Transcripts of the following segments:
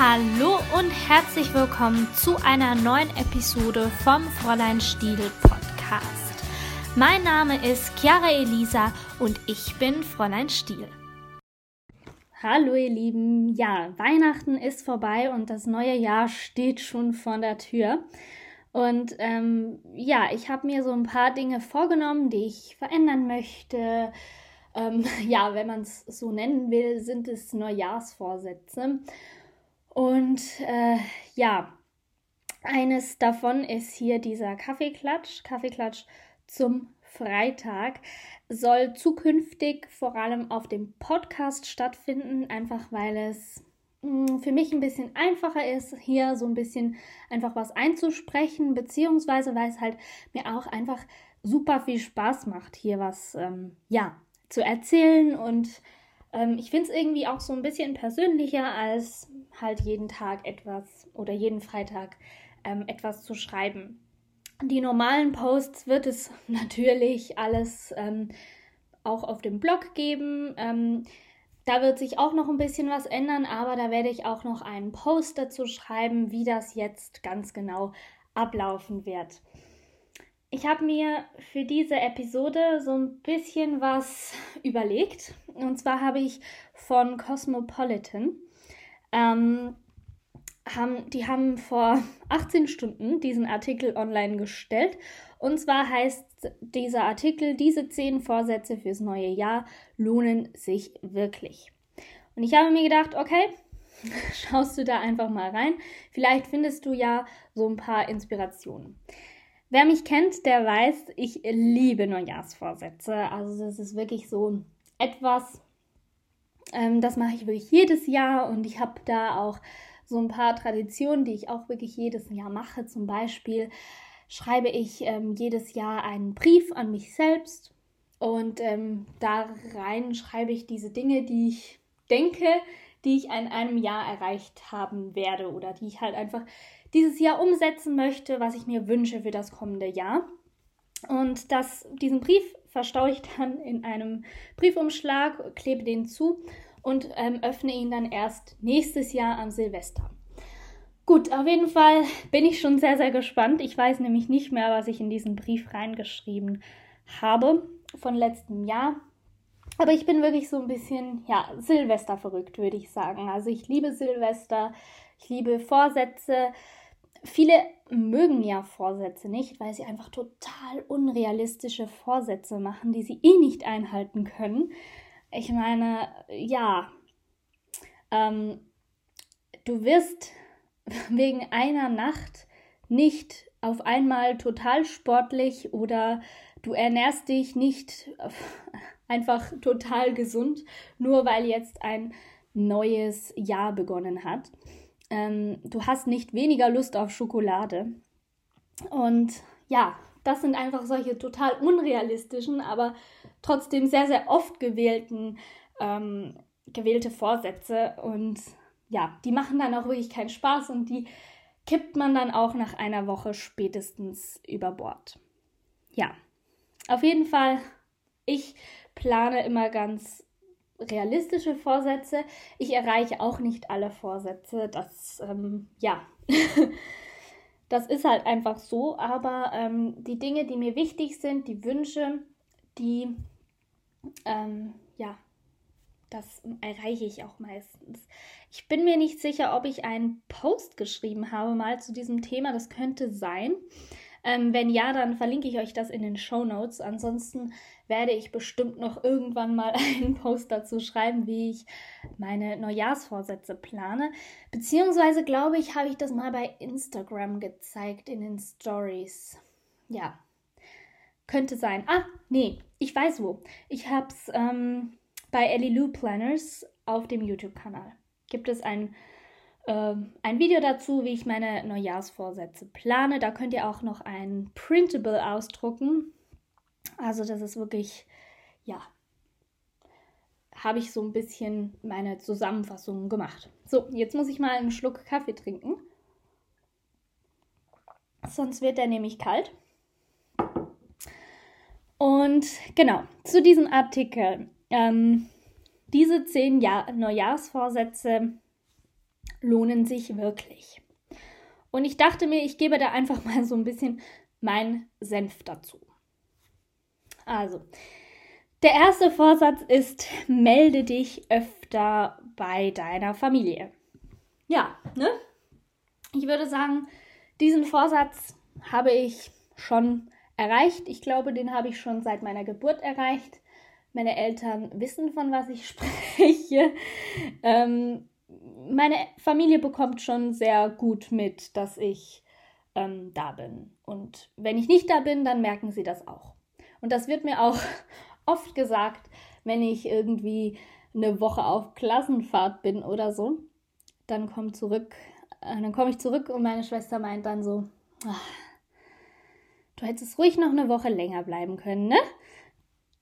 Hallo und herzlich willkommen zu einer neuen Episode vom Fräulein Stiel Podcast. Mein Name ist Chiara Elisa und ich bin Fräulein Stiel. Hallo ihr Lieben, ja, Weihnachten ist vorbei und das neue Jahr steht schon vor der Tür. Und ähm, ja, ich habe mir so ein paar Dinge vorgenommen, die ich verändern möchte. Ähm, ja, wenn man es so nennen will, sind es Neujahrsvorsätze. Und äh, ja, eines davon ist hier dieser Kaffeeklatsch. Kaffeeklatsch zum Freitag soll zukünftig vor allem auf dem Podcast stattfinden, einfach weil es mh, hm, für mich ein bisschen einfacher ist, hier so ein bisschen einfach was einzusprechen, beziehungsweise weil es halt mir auch einfach super viel Spaß macht, hier was ähm, ja zu erzählen und ähm, ich finde es irgendwie auch so ein bisschen persönlicher, als halt jeden Tag etwas oder jeden Freitag ähm, etwas zu schreiben. Die normalen Posts wird es natürlich alles ähm, auch auf dem Blog geben. Ähm, da wird sich auch noch ein bisschen was ändern, aber da werde ich auch noch einen Post dazu schreiben, wie das jetzt ganz genau ablaufen wird. Ich habe mir für diese Episode so ein bisschen was überlegt. Und zwar habe ich von Cosmopolitan, ähm, haben, die haben vor 18 Stunden diesen Artikel online gestellt. Und zwar heißt dieser Artikel, diese 10 Vorsätze fürs neue Jahr lohnen sich wirklich. Und ich habe mir gedacht, okay, schaust du da einfach mal rein. Vielleicht findest du ja so ein paar Inspirationen. Wer mich kennt, der weiß, ich liebe Neujahrsvorsätze. Also das ist wirklich so etwas, ähm, das mache ich wirklich jedes Jahr und ich habe da auch so ein paar Traditionen, die ich auch wirklich jedes Jahr mache. Zum Beispiel schreibe ich ähm, jedes Jahr einen Brief an mich selbst und ähm, da rein schreibe ich diese Dinge, die ich denke, die ich in einem Jahr erreicht haben werde oder die ich halt einfach dieses Jahr umsetzen möchte, was ich mir wünsche für das kommende Jahr. Und das, diesen Brief verstaue ich dann in einem Briefumschlag, klebe den zu und ähm, öffne ihn dann erst nächstes Jahr am Silvester. Gut, auf jeden Fall bin ich schon sehr, sehr gespannt. Ich weiß nämlich nicht mehr, was ich in diesen Brief reingeschrieben habe von letztem Jahr. Aber ich bin wirklich so ein bisschen, ja, Silvester verrückt, würde ich sagen. Also ich liebe Silvester, ich liebe Vorsätze, Viele mögen ja Vorsätze nicht, weil sie einfach total unrealistische Vorsätze machen, die sie eh nicht einhalten können. Ich meine, ja, ähm, du wirst wegen einer Nacht nicht auf einmal total sportlich oder du ernährst dich nicht einfach total gesund, nur weil jetzt ein neues Jahr begonnen hat ähm, du hast nicht weniger Lust auf Schokolade. Und ja, das sind einfach solche total unrealistischen, aber trotzdem sehr, sehr oft gewählten, ähm, gewählte Vorsätze. Und ja, die machen dann auch wirklich keinen Spaß und die kippt man dann auch nach einer Woche spätestens über Bord. Ja, auf jeden Fall, ich plane immer ganz realistische Vorsätze. Ich erreiche auch nicht alle Vorsätze. Das, ähm, ja, das ist halt einfach so. Aber ähm, die Dinge, die mir wichtig sind, die Wünsche, die, ähm, ja, das erreiche ich auch meistens. Ich bin mir nicht sicher, ob ich einen Post geschrieben habe mal zu diesem Thema. Das könnte sein. Ähm, wenn ja, dann verlinke ich euch das in den Show Notes. Ansonsten werde ich bestimmt noch irgendwann mal einen Post dazu schreiben, wie ich meine Neujahrsvorsätze plane. Beziehungsweise glaube ich, habe ich das mal bei Instagram gezeigt in den Stories. Ja, könnte sein. Ah, nee, ich weiß wo. Ich habe es ähm, bei Ellie Lou Planners auf dem YouTube-Kanal. Gibt es ein ähm, ein Video dazu, wie ich meine Neujahrsvorsätze plane. Da könnt ihr auch noch ein Printable ausdrucken. Also das ist wirklich, ja, habe ich so ein bisschen meine Zusammenfassung gemacht. So, jetzt muss ich mal einen Schluck Kaffee trinken. Sonst wird der nämlich kalt. Und genau, zu diesem Artikel. Ähm, diese zehn Jahr Neujahrsvorsätze lohnen sich wirklich. Und ich dachte mir, ich gebe da einfach mal so ein bisschen mein Senf dazu. Also, der erste Vorsatz ist, melde dich öfter bei deiner Familie. Ja, ne? Ich würde sagen, diesen Vorsatz habe ich schon erreicht. Ich glaube, den habe ich schon seit meiner Geburt erreicht. Meine Eltern wissen, von was ich spreche. Ähm, meine Familie bekommt schon sehr gut mit, dass ich ähm, da bin. Und wenn ich nicht da bin, dann merken sie das auch. Und das wird mir auch oft gesagt, wenn ich irgendwie eine Woche auf Klassenfahrt bin oder so. Dann komme zurück, äh, dann komme ich zurück und meine Schwester meint dann so, ach, du hättest ruhig noch eine Woche länger bleiben können, ne?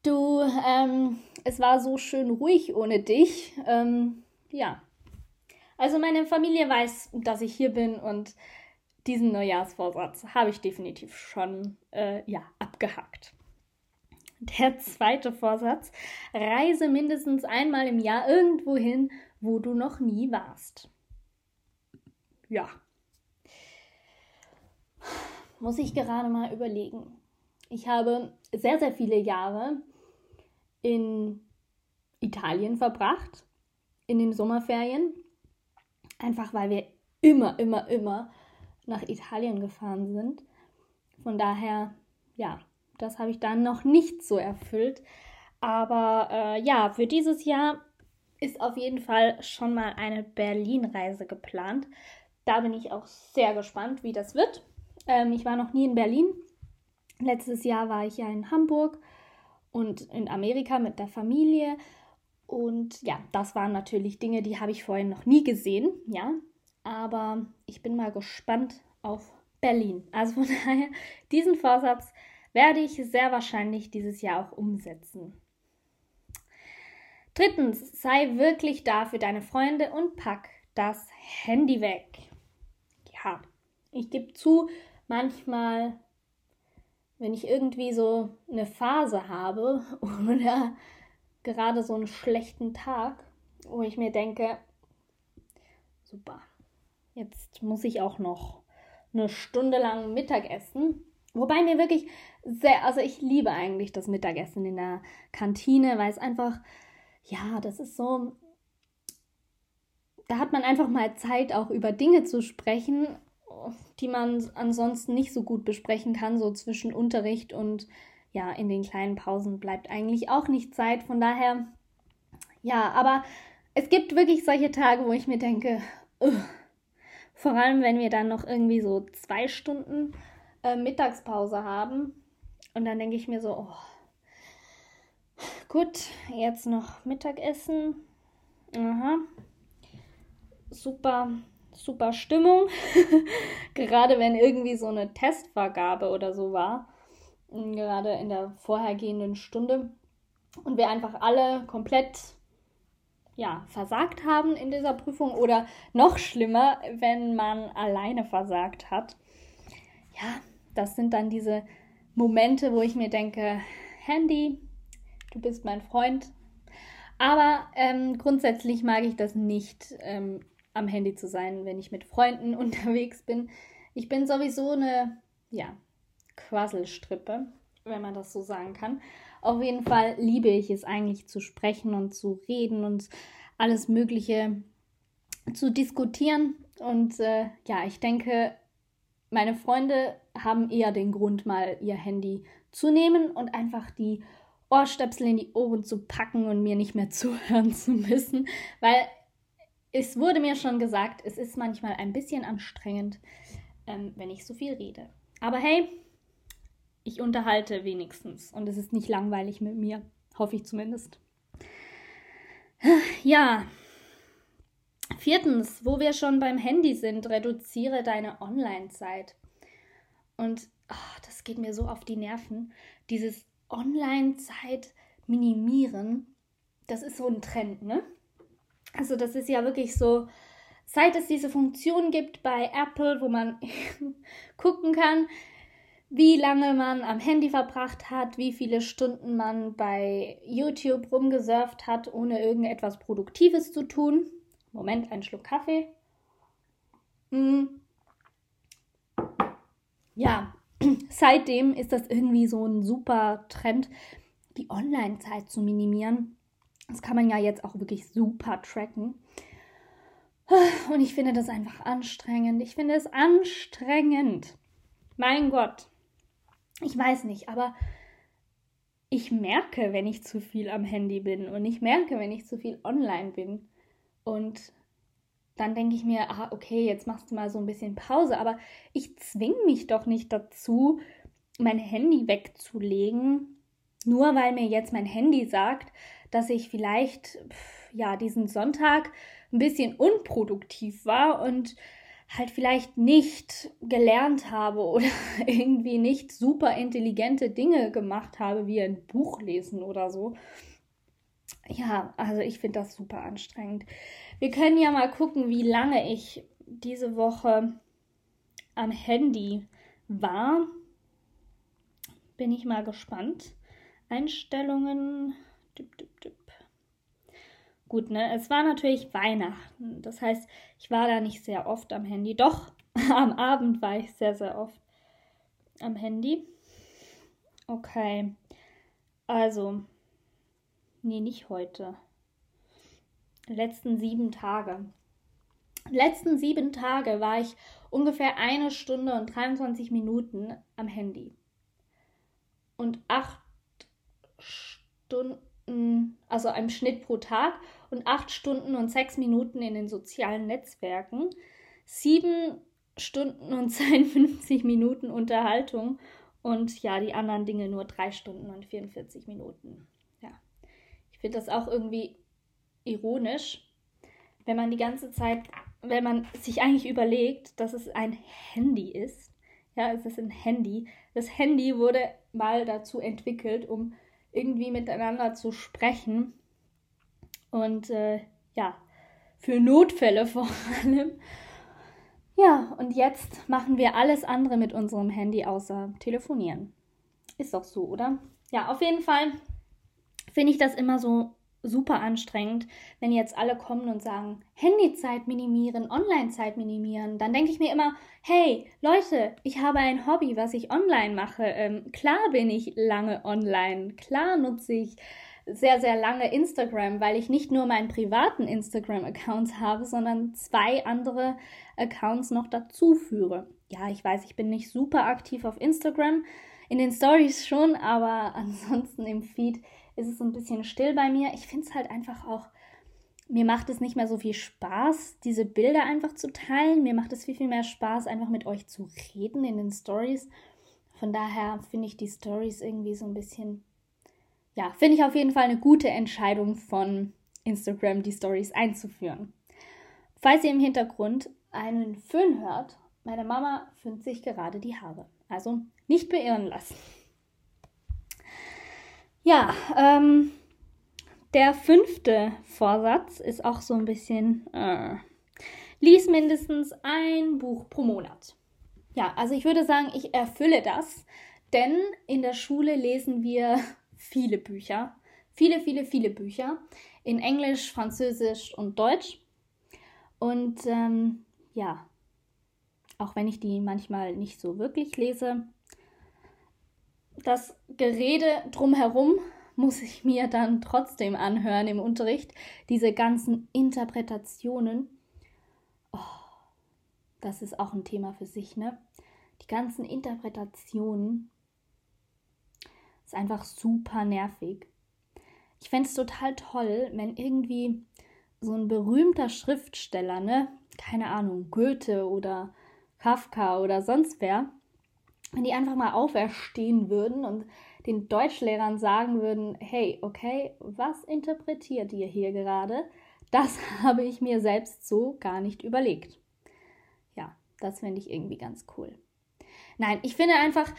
Du, ähm, es war so schön ruhig ohne dich. Ähm, ja. Also meine Familie weiß, dass ich hier bin und diesen Neujahrsvorsatz habe ich definitiv schon äh, ja, abgehackt. Der zweite Vorsatz, reise mindestens einmal im Jahr irgendwo hin, wo du noch nie warst. Ja. Muss ich gerade mal überlegen. Ich habe sehr, sehr viele Jahre in Italien verbracht, in den Sommerferien. Einfach weil wir immer, immer, immer nach Italien gefahren sind. Von daher, ja, das habe ich dann noch nicht so erfüllt. Aber äh, ja, für dieses Jahr ist auf jeden Fall schon mal eine Berlin-Reise geplant. Da bin ich auch sehr gespannt, wie das wird. Ähm, ich war noch nie in Berlin. Letztes Jahr war ich ja in Hamburg und in Amerika mit der Familie. Und ja, das waren natürlich Dinge, die habe ich vorher noch nie gesehen, ja. Aber ich bin mal gespannt auf Berlin. Also von daher, diesen Vorsatz werde ich sehr wahrscheinlich dieses Jahr auch umsetzen. Drittens, sei wirklich da für deine Freunde und pack das Handy weg. Ja, ich gebe zu, manchmal, wenn ich irgendwie so eine Phase habe oder gerade so einen schlechten Tag, wo ich mir denke, super, jetzt muss ich auch noch eine Stunde lang Mittag essen. Wobei mir wirklich sehr, also ich liebe eigentlich das Mittagessen in der Kantine, weil es einfach, ja, das ist so, da hat man einfach mal Zeit, auch über Dinge zu sprechen, die man ansonsten nicht so gut besprechen kann, so zwischen Unterricht und ja, in den kleinen Pausen bleibt eigentlich auch nicht Zeit. Von daher, ja, aber es gibt wirklich solche Tage, wo ich mir denke, uh, vor allem wenn wir dann noch irgendwie so zwei Stunden äh, Mittagspause haben, und dann denke ich mir so, oh, gut, jetzt noch Mittagessen. Aha. Super, super Stimmung. Gerade wenn irgendwie so eine Testvergabe oder so war. Gerade in der vorhergehenden Stunde. Und wir einfach alle komplett ja, versagt haben in dieser Prüfung oder noch schlimmer, wenn man alleine versagt hat. Ja, das sind dann diese Momente, wo ich mir denke, Handy, du bist mein Freund. Aber ähm, grundsätzlich mag ich das nicht, ähm, am Handy zu sein, wenn ich mit Freunden unterwegs bin. Ich bin sowieso eine, ja, Quasselstrippe, wenn man das so sagen kann. Auf jeden Fall liebe ich es eigentlich zu sprechen und zu reden und alles Mögliche zu diskutieren. Und äh, ja, ich denke, meine Freunde haben eher den Grund, mal ihr Handy zu nehmen und einfach die Ohrstöpsel in die Ohren zu packen und mir nicht mehr zuhören zu müssen, weil es wurde mir schon gesagt, es ist manchmal ein bisschen anstrengend, ähm, wenn ich so viel rede. Aber hey, ich unterhalte wenigstens und es ist nicht langweilig mit mir, hoffe ich zumindest. Ja, Viertens, wo wir schon beim Handy sind, reduziere deine Online-Zeit. Und oh, das geht mir so auf die Nerven. Dieses Online-Zeit minimieren, das ist so ein Trend, ne? Also das ist ja wirklich so, seit es diese Funktion gibt bei Apple, wo man gucken kann, wie lange man am Handy verbracht hat, wie viele Stunden man bei YouTube rumgesurft hat, ohne irgendetwas Produktives zu tun. Moment, ein Schluck Kaffee. Hm. Ja, seitdem ist das irgendwie so ein super Trend, die Online-Zeit zu minimieren. Das kann man ja jetzt auch wirklich super tracken. Und ich finde das einfach anstrengend. Ich finde es anstrengend. Mein Gott. Ich weiß nicht, aber ich merke, wenn ich zu viel am Handy bin und ich merke, wenn ich zu viel online bin. Und dann denke ich mir, ah, okay, jetzt machst du mal so ein bisschen Pause, aber ich zwinge mich doch nicht dazu, mein Handy wegzulegen, nur weil mir jetzt mein Handy sagt, dass ich vielleicht ja diesen Sonntag ein bisschen unproduktiv war und halt vielleicht nicht gelernt habe oder irgendwie nicht super intelligente Dinge gemacht habe, wie ein Buch lesen oder so. Ja, also ich finde das super anstrengend. Wir können ja mal gucken, wie lange ich diese Woche am Handy war. Bin ich mal gespannt. Einstellungen. Dip, dip, dip. Gut, ne? Es war natürlich Weihnachten. Das heißt, ich war da nicht sehr oft am Handy. Doch, am Abend war ich sehr, sehr oft am Handy. Okay. Also. Nee, nicht heute letzten sieben Tage. Letzten sieben Tage war ich ungefähr eine Stunde und 23 Minuten am Handy. Und acht Stunden, also im Schnitt pro Tag und acht Stunden und sechs Minuten in den sozialen Netzwerken. Sieben Stunden und 52 Minuten Unterhaltung und ja, die anderen Dinge nur drei Stunden und 44 Minuten. Ja, ich finde das auch irgendwie ironisch, wenn man die ganze Zeit, wenn man sich eigentlich überlegt, dass es ein Handy ist. Ja, es ist ein Handy. Das Handy wurde mal dazu entwickelt, um irgendwie miteinander zu sprechen. Und äh, ja, für Notfälle vor allem. Ja, und jetzt machen wir alles andere mit unserem Handy außer telefonieren. Ist doch so, oder? Ja, auf jeden Fall finde ich das immer so super anstrengend, wenn jetzt alle kommen und sagen, Handyzeit minimieren, Onlinezeit minimieren. Dann denke ich mir immer, hey Leute, ich habe ein Hobby, was ich online mache. Ähm, klar bin ich lange online, klar nutze ich sehr, sehr lange Instagram, weil ich nicht nur meinen privaten Instagram-Account habe, sondern zwei andere Accounts noch dazu führe. Ja, ich weiß, ich bin nicht super aktiv auf Instagram, in den Stories schon, aber ansonsten im Feed ist es so ein bisschen still bei mir. Ich finde es halt einfach auch, mir macht es nicht mehr so viel Spaß, diese Bilder einfach zu teilen. Mir macht es viel, viel mehr Spaß, einfach mit euch zu reden in den Stories. Von daher finde ich die Stories irgendwie so ein bisschen, ja, finde ich auf jeden Fall eine gute Entscheidung von Instagram, die Stories einzuführen. Falls ihr im Hintergrund einen Föhn hört, meine Mama föhnt sich gerade die Haare. Also nicht beirren lassen. Ja, ähm, der fünfte Vorsatz ist auch so ein bisschen, äh, lies mindestens ein Buch pro Monat. Ja, also ich würde sagen, ich erfülle das, denn in der Schule lesen wir viele Bücher, viele, viele, viele Bücher in Englisch, Französisch und Deutsch. Und ähm, ja, auch wenn ich die manchmal nicht so wirklich lese, das Gerede drumherum muss ich mir dann trotzdem anhören im Unterricht. Diese ganzen Interpretationen. Oh, das ist auch ein Thema für sich, ne? Die ganzen Interpretationen ist einfach super nervig. Ich fände es total toll, wenn irgendwie so ein berühmter Schriftsteller, ne? Keine Ahnung, Goethe oder Kafka oder sonst wer, wenn die einfach mal auferstehen würden und den Deutschlehrern sagen würden, hey, okay, was interpretiert ihr hier gerade? Das habe ich mir selbst so gar nicht überlegt. Ja, das finde ich irgendwie ganz cool. Nein, ich finde einfach,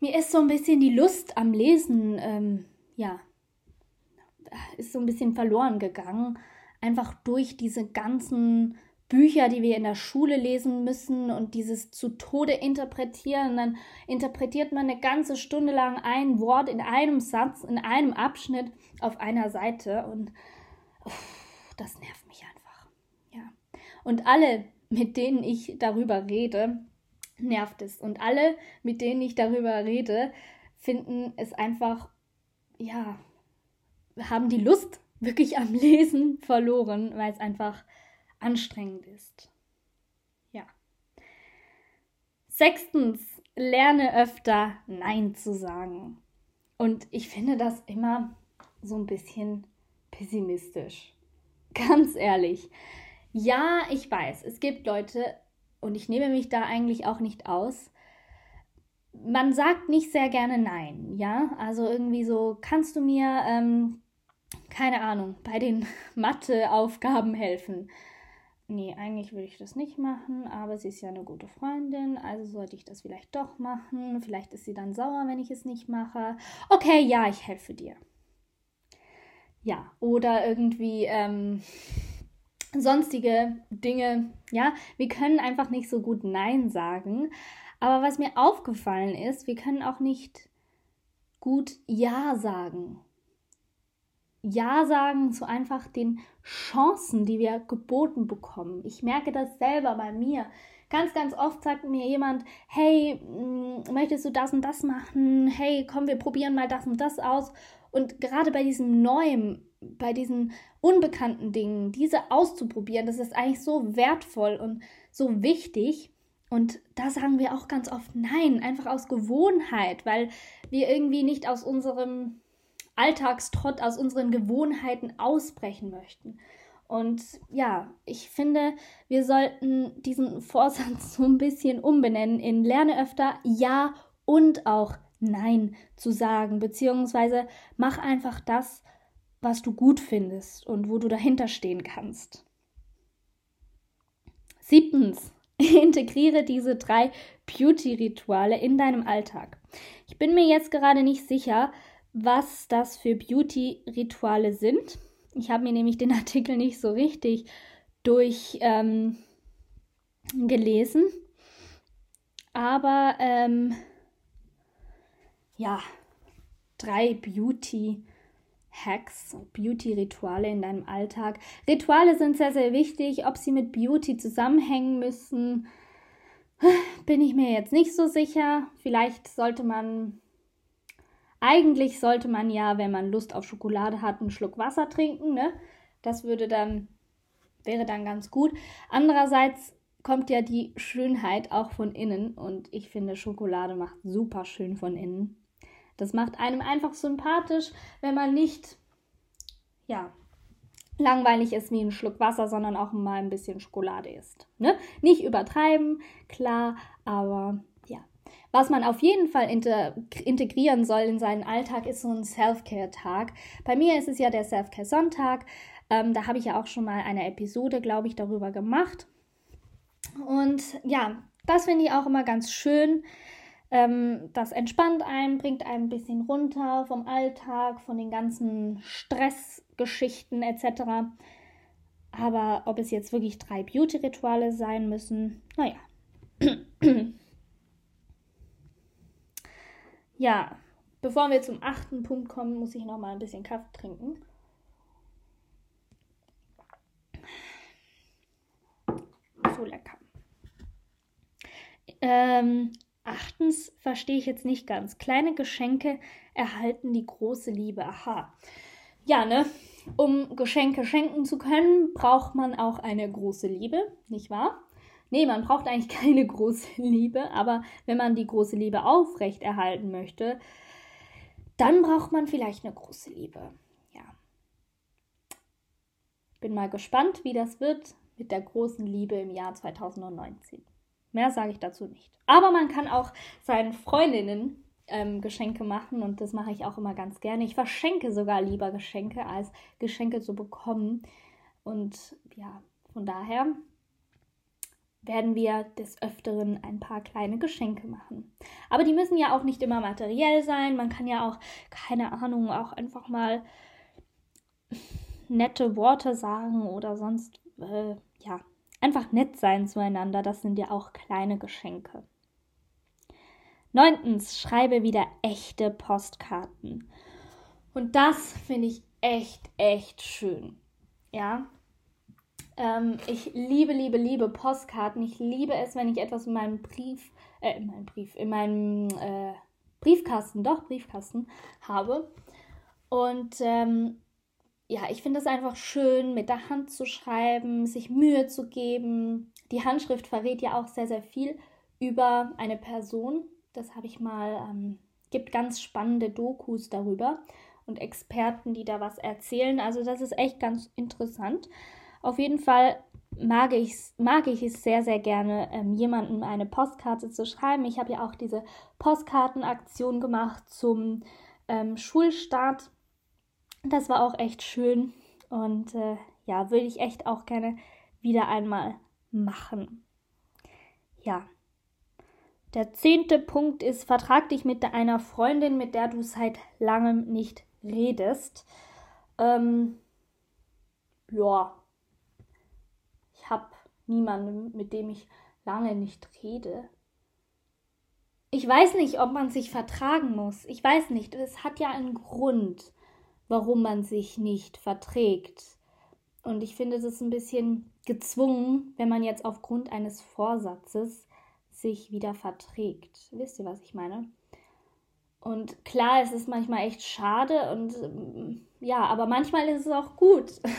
mir ist so ein bisschen die Lust am Lesen, ähm, ja, ist so ein bisschen verloren gegangen. Einfach durch diese ganzen Bücher, die wir in der Schule lesen müssen und dieses zu Tode interpretieren. Dann interpretiert man eine ganze Stunde lang ein Wort in einem Satz, in einem Abschnitt auf einer Seite und uff, das nervt mich einfach. Ja. Und alle mit denen ich darüber rede, nervt es. Und alle, mit denen ich darüber rede, finden es einfach, ja, haben die Lust wirklich am Lesen verloren, weil es einfach anstrengend ist. Ja. Sechstens, lerne öfter Nein zu sagen. Und ich finde das immer so ein bisschen pessimistisch. Ganz ehrlich. Ja, ich weiß, es gibt Leute, und ich nehme mich da eigentlich auch nicht aus, man sagt nicht sehr gerne Nein, ja? Also irgendwie so, kannst du mir, ähm, keine Ahnung, bei den Matheaufgaben helfen? Nee, eigentlich würde ich das nicht machen, aber sie ist ja eine gute Freundin, also sollte ich das vielleicht doch machen. Vielleicht ist sie dann sauer, wenn ich es nicht mache. Okay, ja, ich helfe dir. Ja, oder irgendwie ähm, sonstige Dinge. Ja, wir können einfach nicht so gut Nein sagen. Aber was mir aufgefallen ist, wir können auch nicht gut Ja sagen. Ja sagen zu einfach den Chancen, die wir geboten bekommen. Ich merke das selber bei mir. Ganz, ganz oft sagt mir jemand, hey, mm, möchtest du das und das machen? Hey, komm, wir probieren mal das und das aus. Und gerade bei diesem Neuen, bei diesen unbekannten Dingen, diese auszuprobieren, das ist eigentlich so wertvoll und so wichtig. Und da sagen wir auch ganz oft Nein, einfach aus Gewohnheit, weil wir irgendwie nicht aus unserem Alltagstrott, aus unseren Gewohnheiten ausbrechen möchten. Und ja, ich finde, wir sollten diesen Vorsatz so ein bisschen umbenennen in Lerne öfter Ja und auch Nein zu sagen, beziehungsweise mach einfach das, was du gut findest und wo du dahinter stehen kannst. Siebtens, integriere diese drei Beauty-Rituale in deinem Alltag. Ich bin mir jetzt gerade nicht sicher, was das für Beauty-Rituale sind. Ich habe mir nämlich den Artikel nicht so richtig durchgelesen. Ähm, Aber ähm, ja, drei Beauty-Hacks, Beauty-Rituale in deinem Alltag. Rituale sind sehr, sehr wichtig. Ob sie mit Beauty zusammenhängen müssen, bin ich mir jetzt nicht so sicher. Vielleicht sollte man eigentlich sollte man ja, wenn man Lust auf Schokolade hat, einen Schluck Wasser trinken, ne? Das würde dann, wäre dann ganz gut. Andererseits kommt ja die Schönheit auch von innen und ich finde, Schokolade macht super schön von innen. Das macht einem einfach sympathisch, wenn man nicht, ja, langweilig ist wie ein Schluck Wasser, sondern auch mal ein bisschen Schokolade isst. Ne? Nicht übertreiben, klar, aber was man auf jeden Fall integrieren soll in seinen Alltag, ist so ein Self-Care-Tag. Bei mir ist es ja der Self-Care-Sonntag. Ähm, da habe ich ja auch schon mal eine Episode, glaube ich, darüber gemacht. Und ja, das finde ich auch immer ganz schön. Ähm, das entspannt einen, bringt einen ein bisschen runter vom Alltag, von den ganzen Stressgeschichten etc. Aber ob es jetzt wirklich drei Beauty-Rituale sein müssen, naja. Ja, bevor wir zum achten Punkt kommen, muss ich noch mal ein bisschen Kaffee trinken. So lecker. Ähm, achtens verstehe ich jetzt nicht ganz. Kleine Geschenke erhalten die große Liebe. Aha. Ja, ne? Um Geschenke schenken zu können, braucht man auch eine große Liebe, nicht wahr? Nee, man braucht eigentlich keine große Liebe, aber wenn man die große Liebe aufrechterhalten möchte, dann braucht man vielleicht eine große Liebe. Ja. Bin mal gespannt, wie das wird mit der großen Liebe im Jahr 2019. Mehr sage ich dazu nicht. Aber man kann auch seinen Freundinnen ähm, Geschenke machen und das mache ich auch immer ganz gerne. Ich verschenke sogar lieber Geschenke, als Geschenke zu bekommen. Und ja, von daher werden wir des Öfteren ein paar kleine Geschenke machen. Aber die müssen ja auch nicht immer materiell sein. Man kann ja auch, keine Ahnung, auch einfach mal nette Worte sagen oder sonst, äh, ja, einfach nett sein zueinander. Das sind ja auch kleine Geschenke. Neuntens, schreibe wieder echte Postkarten. Und das finde ich echt, echt schön. Ja, Ähm, ich liebe, liebe, liebe Postkarten. Ich liebe es, wenn ich etwas in meinem Brief, äh, in meinem Brief, in meinem äh, Briefkasten, doch Briefkasten habe. Und ähm, ja, ich finde es einfach schön, mit der Hand zu schreiben, sich Mühe zu geben. Die Handschrift verrät ja auch sehr, sehr viel über eine Person. Das habe ich mal, ähm, gibt ganz spannende Dokus darüber und Experten, die da was erzählen. Also das ist echt ganz interessant. Auf jeden Fall mag, ich's, mag ich es sehr, sehr gerne, ähm, jemandem eine Postkarte zu schreiben. Ich habe ja auch diese Postkartenaktion gemacht zum ähm, Schulstart. Das war auch echt schön und äh, ja, würde ich echt auch gerne wieder einmal machen. Ja. Der zehnte Punkt ist, vertrag dich mit einer Freundin, mit der du seit langem nicht redest. Ähm, ja, ich habe niemanden, mit dem ich lange nicht rede. Ich weiß nicht, ob man sich vertragen muss. Ich weiß nicht. Es hat ja einen Grund, warum man sich nicht verträgt. Und ich finde, es ein bisschen gezwungen, wenn man jetzt aufgrund eines Vorsatzes sich wieder verträgt. Wisst ihr, was ich meine? Und klar, es ist manchmal echt schade und ähm, ja, aber manchmal ist es auch gut.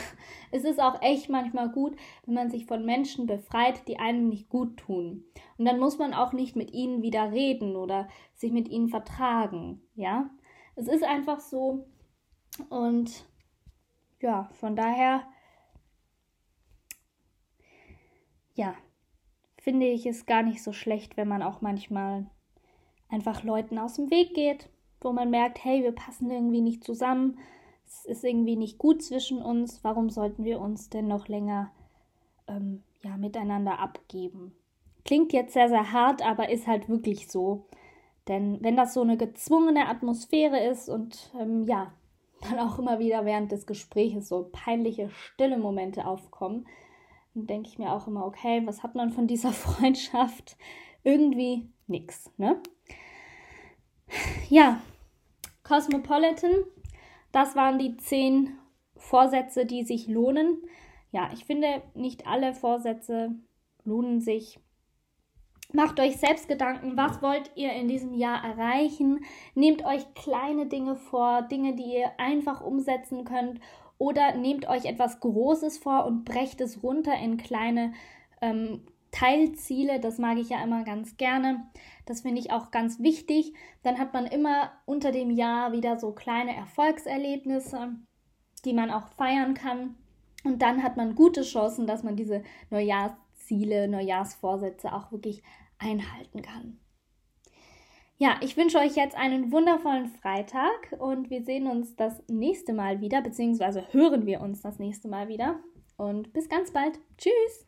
Es ist auch echt manchmal gut, wenn man sich von Menschen befreit, die einem nicht gut tun. Und dann muss man auch nicht mit ihnen wieder reden oder sich mit ihnen vertragen, ja? Es ist einfach so und ja, von daher ja, finde ich es gar nicht so schlecht, wenn man auch manchmal einfach Leuten aus dem Weg geht, wo man merkt, hey, wir passen irgendwie nicht zusammen, es ist irgendwie nicht gut zwischen uns, warum sollten wir uns denn noch länger ähm, ja, miteinander abgeben? Klingt jetzt sehr, sehr hart, aber ist halt wirklich so. Denn wenn das so eine gezwungene Atmosphäre ist und ähm, ja, dann auch immer wieder während des Gesprächs so peinliche, stille Momente aufkommen, dann denke ich mir auch immer, okay, was hat man von dieser Freundschaft? Irgendwie nichts, ne? Ja, Cosmopolitan, das waren die zehn Vorsätze, die sich lohnen. Ja, ich finde, nicht alle Vorsätze lohnen sich. Macht euch selbst Gedanken, was wollt ihr in diesem Jahr erreichen? Nehmt euch kleine Dinge vor, Dinge, die ihr einfach umsetzen könnt. Oder nehmt euch etwas Großes vor und brecht es runter in kleine ähm, Teilziele, das mag ich ja immer ganz gerne. Das finde ich auch ganz wichtig. Dann hat man immer unter dem Jahr wieder so kleine Erfolgserlebnisse, die man auch feiern kann. Und dann hat man gute Chancen, dass man diese Neujahrsziele, Neujahrsvorsätze auch wirklich einhalten kann. Ja, ich wünsche euch jetzt einen wundervollen Freitag und wir sehen uns das nächste Mal wieder, beziehungsweise hören wir uns das nächste Mal wieder. Und bis ganz bald. Tschüss!